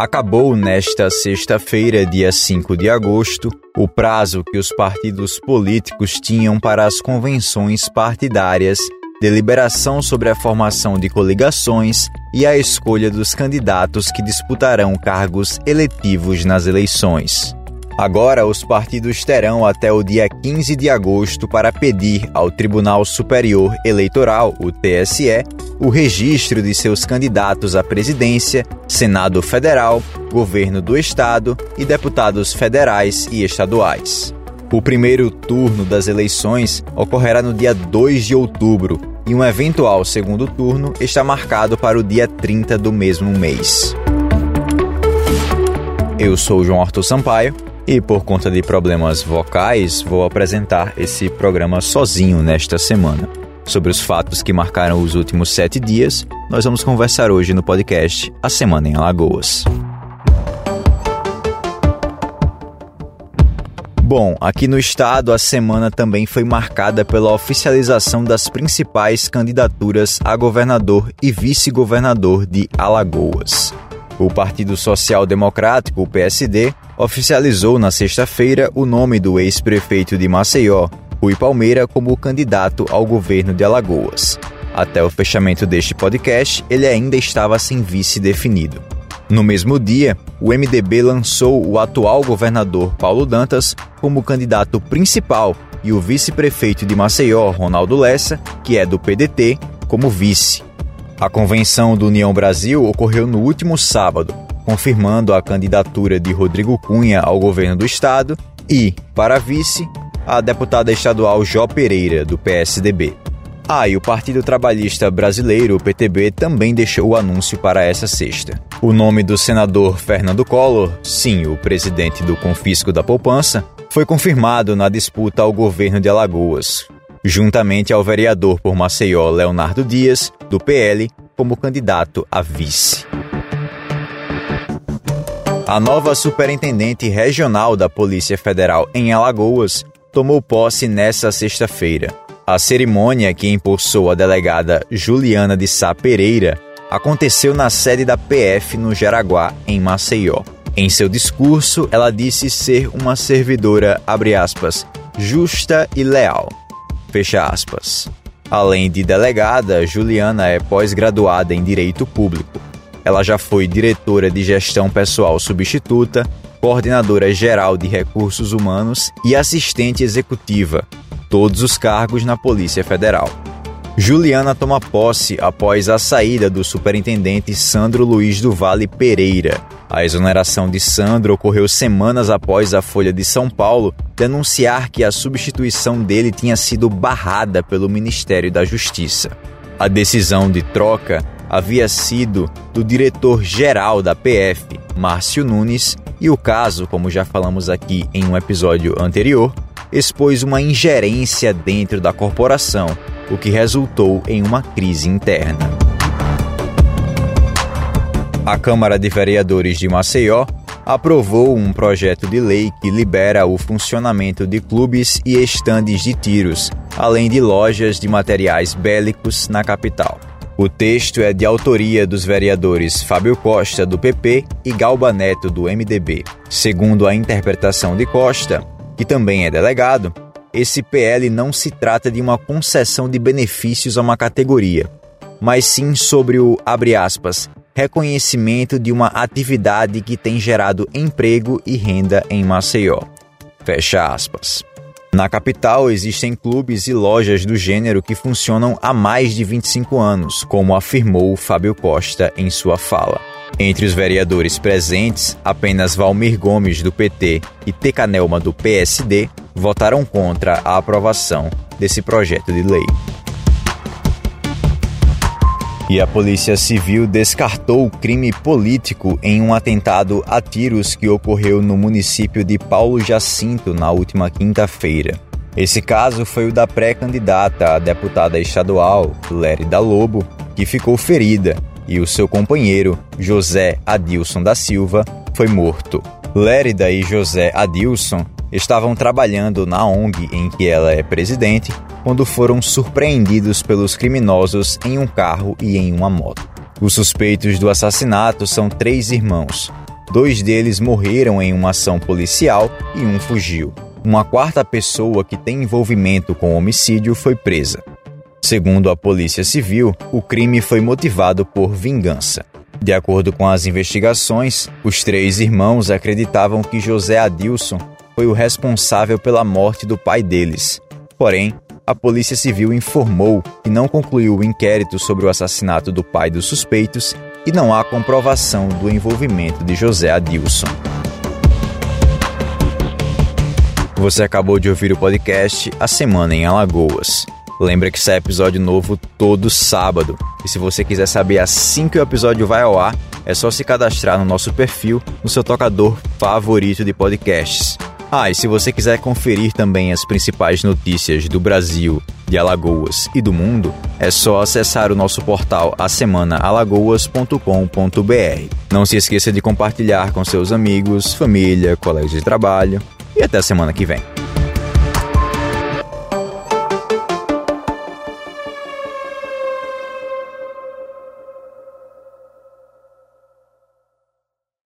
Acabou nesta sexta-feira, dia 5 de agosto, o prazo que os partidos políticos tinham para as convenções partidárias, deliberação sobre a formação de coligações e a escolha dos candidatos que disputarão cargos eletivos nas eleições. Agora, os partidos terão até o dia 15 de agosto para pedir ao Tribunal Superior Eleitoral, o TSE, o registro de seus candidatos à presidência, Senado Federal, Governo do Estado e deputados federais e estaduais. O primeiro turno das eleições ocorrerá no dia 2 de outubro e um eventual segundo turno está marcado para o dia 30 do mesmo mês. Eu sou João Arthur Sampaio e por conta de problemas vocais, vou apresentar esse programa sozinho nesta semana. Sobre os fatos que marcaram os últimos sete dias, nós vamos conversar hoje no podcast A Semana em Alagoas. Bom, aqui no estado, a semana também foi marcada pela oficialização das principais candidaturas a governador e vice-governador de Alagoas. O Partido Social Democrático, o PSD, oficializou na sexta-feira o nome do ex-prefeito de Maceió, Rui Palmeira, como candidato ao governo de Alagoas. Até o fechamento deste podcast, ele ainda estava sem vice definido. No mesmo dia, o MDB lançou o atual governador Paulo Dantas como candidato principal e o vice-prefeito de Maceió, Ronaldo Lessa, que é do PDT, como vice. A convenção do União Brasil ocorreu no último sábado, confirmando a candidatura de Rodrigo Cunha ao governo do estado e, para vice, a deputada estadual Jó Pereira, do PSDB. Ah, e o Partido Trabalhista Brasileiro, o PTB, também deixou o anúncio para essa sexta. O nome do senador Fernando Collor, sim, o presidente do Confisco da Poupança, foi confirmado na disputa ao governo de Alagoas, juntamente ao vereador por Maceió Leonardo Dias, do PL, como candidato a vice. A nova superintendente regional da Polícia Federal em Alagoas tomou posse nesta sexta-feira. A cerimônia que impulsou a delegada Juliana de Sá Pereira aconteceu na sede da PF no Jaraguá, em Maceió. Em seu discurso, ela disse ser uma servidora, aspas, justa e leal. Fecha aspas. Além de delegada, Juliana é pós-graduada em Direito Público. Ela já foi diretora de gestão pessoal substituta, coordenadora geral de recursos humanos e assistente executiva, todos os cargos na Polícia Federal. Juliana toma posse após a saída do superintendente Sandro Luiz do Vale Pereira. A exoneração de Sandro ocorreu semanas após a Folha de São Paulo denunciar que a substituição dele tinha sido barrada pelo Ministério da Justiça. A decisão de troca havia sido do diretor-geral da PF, Márcio Nunes, e o caso, como já falamos aqui em um episódio anterior, expôs uma ingerência dentro da corporação, o que resultou em uma crise interna. A Câmara de Vereadores de Maceió aprovou um projeto de lei que libera o funcionamento de clubes e estandes de tiros, além de lojas de materiais bélicos na capital. O texto é de autoria dos vereadores Fábio Costa, do PP, e Galba Neto, do MDB. Segundo a interpretação de Costa, que também é delegado, esse PL não se trata de uma concessão de benefícios a uma categoria, mas sim sobre o, abre aspas, reconhecimento de uma atividade que tem gerado emprego e renda em Maceió. Fecha aspas. Na capital existem clubes e lojas do gênero que funcionam há mais de 25 anos, como afirmou Fábio Costa em sua fala. Entre os vereadores presentes, apenas Valmir Gomes, do PT, e Tecanelma, do PSD, votaram contra a aprovação desse projeto de lei. E a Polícia Civil descartou o crime político em um atentado a tiros que ocorreu no município de Paulo Jacinto na última quinta-feira. Esse caso foi o da pré-candidata a deputada estadual, Lérida Lobo, que ficou ferida, e o seu companheiro, José Adilson da Silva, foi morto. Lérida e José Adilson estavam trabalhando na ONG em que ela é presidente quando foram surpreendidos pelos criminosos em um carro e em uma moto. Os suspeitos do assassinato são três irmãos: Dois deles morreram em uma ação policial e um fugiu. Uma quarta pessoa que tem envolvimento com o homicídio foi presa. Segundo a Polícia Civil, o crime foi motivado por vingança. De acordo com as investigações, os três irmãos acreditavam que José Adilson foi o responsável pela morte do pai deles. Porém, a Polícia Civil informou que não concluiu o inquérito sobre o assassinato do pai dos suspeitos e não há comprovação do envolvimento de José Adilson. Você acabou de ouvir o podcast A Semana em Alagoas. Lembra que sai episódio novo todo sábado. E se você quiser saber assim que o episódio vai ao ar, é só se cadastrar no nosso perfil no seu tocador favorito de podcasts. Ah, e se você quiser conferir também as principais notícias do Brasil, de Alagoas e do mundo, é só acessar o nosso portal asemanaalagoas.com.br. Não se esqueça de compartilhar com seus amigos, família, colegas de trabalho e até a semana que vem.